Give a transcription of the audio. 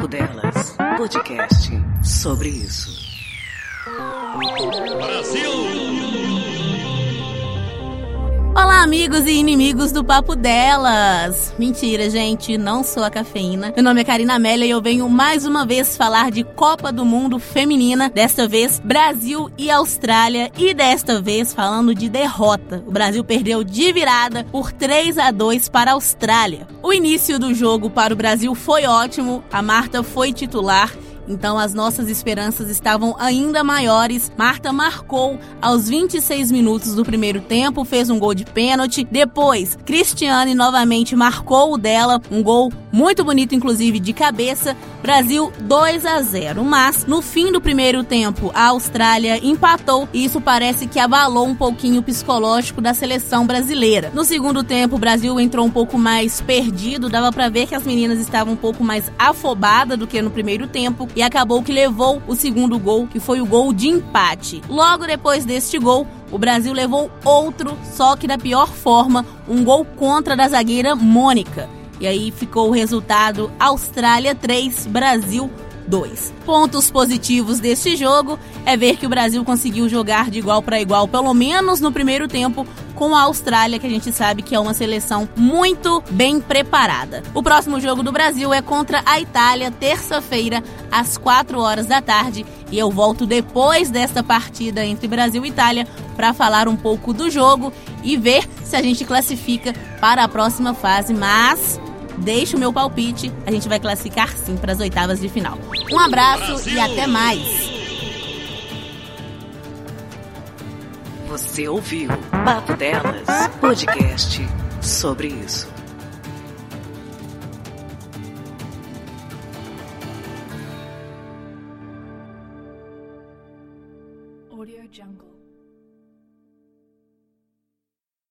Papo Delas, podcast sobre isso. Amigos e inimigos do Papo Delas! Mentira, gente, não sou a cafeína. Meu nome é Karina Amélia e eu venho mais uma vez falar de Copa do Mundo Feminina. Desta vez, Brasil e Austrália. E desta vez, falando de derrota. O Brasil perdeu de virada por 3 a 2 para a Austrália. O início do jogo para o Brasil foi ótimo. A Marta foi titular então as nossas esperanças estavam ainda maiores. Marta marcou aos 26 minutos do primeiro tempo, fez um gol de pênalti. Depois, Cristiane novamente marcou o dela, um gol muito bonito, inclusive de cabeça. Brasil 2 a 0. Mas no fim do primeiro tempo, a Austrália empatou e isso parece que abalou um pouquinho o psicológico da seleção brasileira. No segundo tempo, o Brasil entrou um pouco mais perdido, dava para ver que as meninas estavam um pouco mais afobadas do que no primeiro tempo e acabou que levou o segundo gol, que foi o gol de empate. Logo depois deste gol, o Brasil levou outro, só que da pior forma, um gol contra da zagueira Mônica. E aí ficou o resultado Austrália 3, Brasil 2. Pontos positivos deste jogo é ver que o Brasil conseguiu jogar de igual para igual, pelo menos no primeiro tempo, com a Austrália, que a gente sabe que é uma seleção muito bem preparada. O próximo jogo do Brasil é contra a Itália, terça-feira, às 4 horas da tarde. E eu volto depois desta partida entre Brasil e Itália para falar um pouco do jogo e ver se a gente classifica para a próxima fase. Mas deixo o meu palpite, a gente vai classificar sim para as oitavas de final. Um abraço Brasil. e até mais! Você ouviu Papo Delas, podcast sobre isso. Audio Jungle.